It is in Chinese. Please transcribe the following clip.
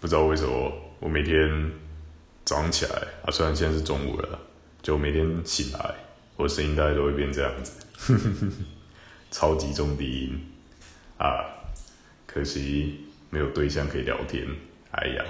不知道为什么，我每天早上起来啊，虽然现在是中午了，就每天醒来，我声音大概都会变这样子，超级重低音啊，可惜没有对象可以聊天，哎呀。